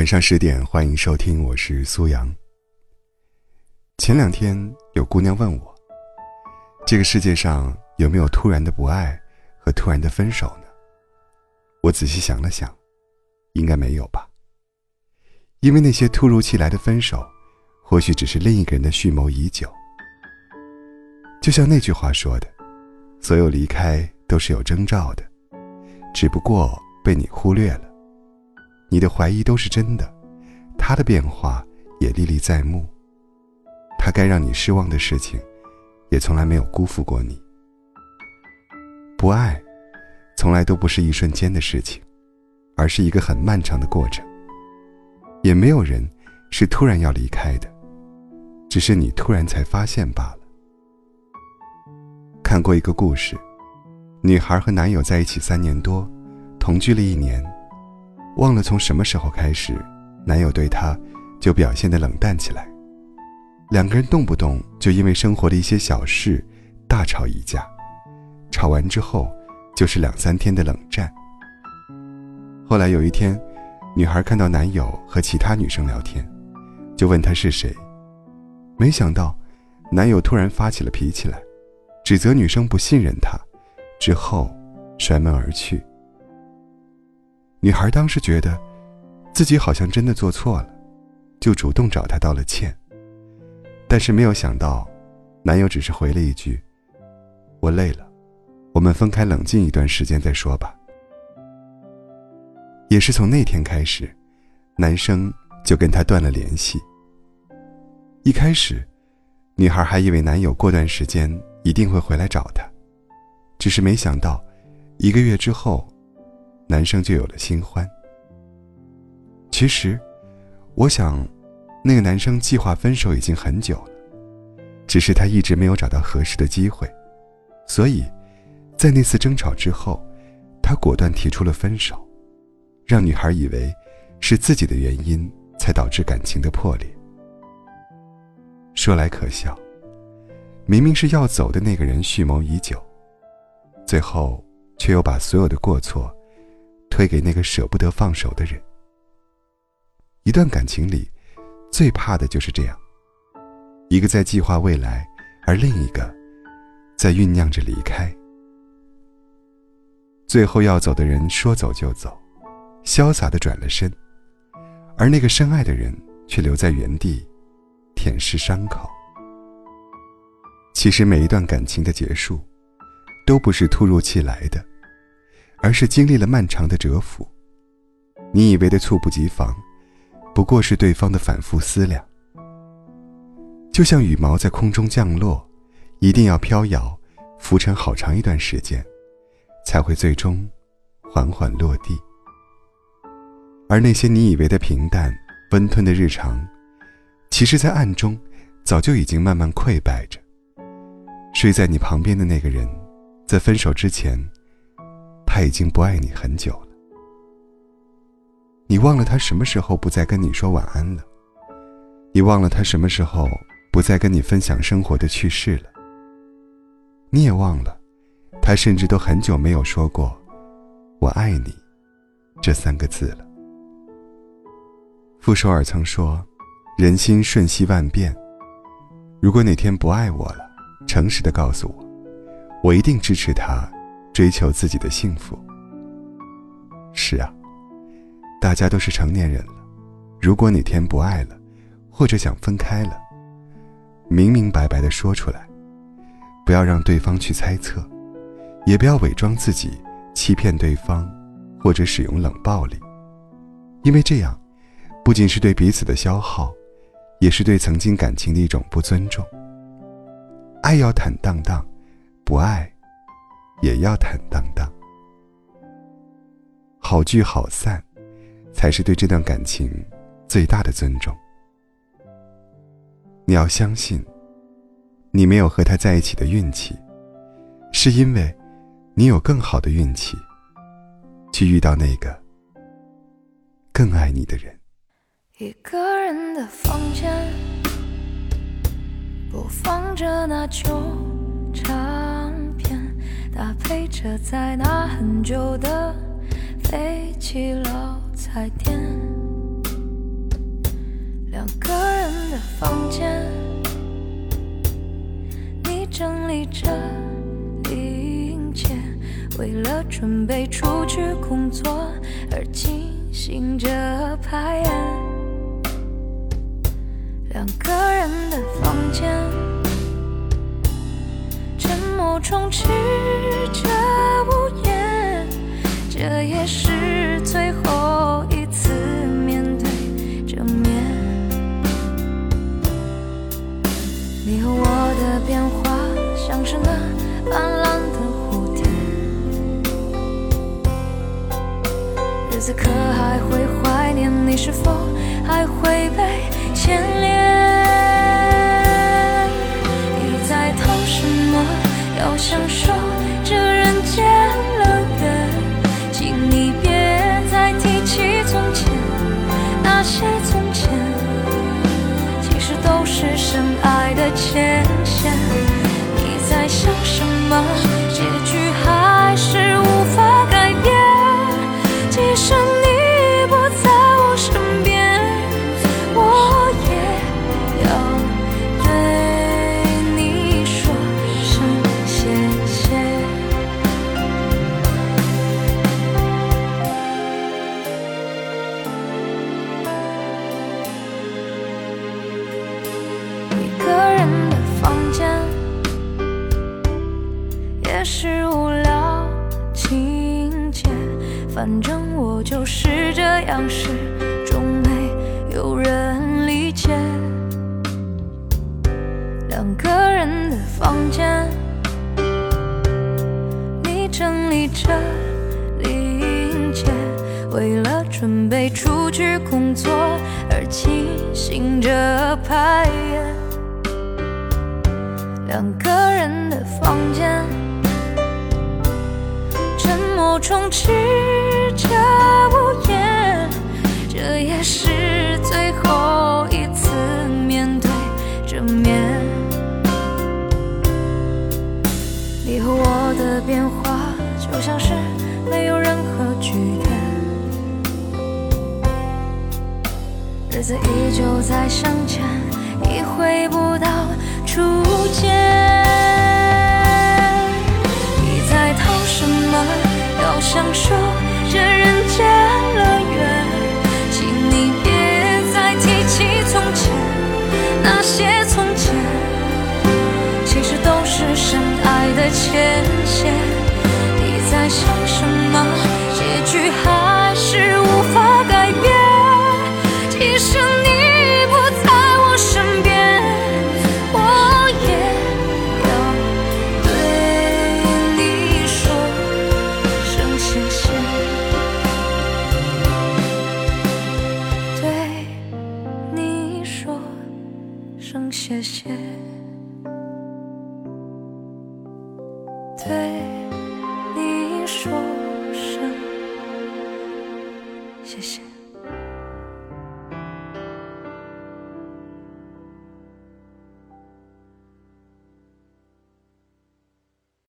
晚上十点，欢迎收听，我是苏阳。前两天有姑娘问我，这个世界上有没有突然的不爱和突然的分手呢？我仔细想了想，应该没有吧。因为那些突如其来的分手，或许只是另一个人的蓄谋已久。就像那句话说的，所有离开都是有征兆的，只不过被你忽略了。你的怀疑都是真的，他的变化也历历在目。他该让你失望的事情，也从来没有辜负过你。不爱，从来都不是一瞬间的事情，而是一个很漫长的过程。也没有人是突然要离开的，只是你突然才发现罢了。看过一个故事，女孩和男友在一起三年多，同居了一年。忘了从什么时候开始，男友对她就表现得冷淡起来。两个人动不动就因为生活的一些小事大吵一架，吵完之后就是两三天的冷战。后来有一天，女孩看到男友和其他女生聊天，就问他是谁。没想到，男友突然发起了脾气来，指责女生不信任他，之后摔门而去。女孩当时觉得，自己好像真的做错了，就主动找他道了歉。但是没有想到，男友只是回了一句：“我累了，我们分开冷静一段时间再说吧。”也是从那天开始，男生就跟她断了联系。一开始，女孩还以为男友过段时间一定会回来找她，只是没想到，一个月之后。男生就有了新欢。其实，我想，那个男生计划分手已经很久了，只是他一直没有找到合适的机会，所以，在那次争吵之后，他果断提出了分手，让女孩以为是自己的原因才导致感情的破裂。说来可笑，明明是要走的那个人蓄谋已久，最后却又把所有的过错。推给那个舍不得放手的人。一段感情里，最怕的就是这样：一个在计划未来，而另一个在酝酿着离开。最后要走的人说走就走，潇洒的转了身，而那个深爱的人却留在原地，舔舐伤口。其实每一段感情的结束，都不是突如其来的。而是经历了漫长的蛰伏，你以为的猝不及防，不过是对方的反复思量。就像羽毛在空中降落，一定要飘摇、浮沉好长一段时间，才会最终缓缓落地。而那些你以为的平淡、温吞的日常，其实，在暗中早就已经慢慢溃败着。睡在你旁边的那个人，在分手之前。他已经不爱你很久了，你忘了他什么时候不再跟你说晚安了，你忘了他什么时候不再跟你分享生活的趣事了，你也忘了，他甚至都很久没有说过“我爱你”这三个字了。傅首尔曾说：“人心瞬息万变，如果哪天不爱我了，诚实的告诉我，我一定支持他。”追求自己的幸福。是啊，大家都是成年人了，如果哪天不爱了，或者想分开了，明明白白的说出来，不要让对方去猜测，也不要伪装自己，欺骗对方，或者使用冷暴力，因为这样，不仅是对彼此的消耗，也是对曾经感情的一种不尊重。爱要坦荡荡，不爱。也要坦荡荡，好聚好散，才是对这段感情最大的尊重。你要相信，你没有和他在一起的运气，是因为你有更好的运气，去遇到那个更爱你的人。一个人的房间，播放着那旧。搭配着在那很久的废弃老菜店，房间，你整理着零件，为了准备出去工作而进行着排演。两个人的房间，沉默充斥这无言，这也是最后一次面对正面。你和我的变化，像是那斑斓的蝴蝶，日子可还会怀念？你是否还会被牵连？你在偷什么？要享受什就是这样，始终没有人理解。两个人的房间，你整理着零件，为了准备出去工作而进行着排演。两个人的房间，沉默充斥着无言，这也是最后一次面对正面。你和我的变化，就像是没有任何句点，日子依旧在向前，想什么？结局还是无法改变。即使你不在我身边，我也要对你说声谢谢，对你说声谢谢。对谢谢。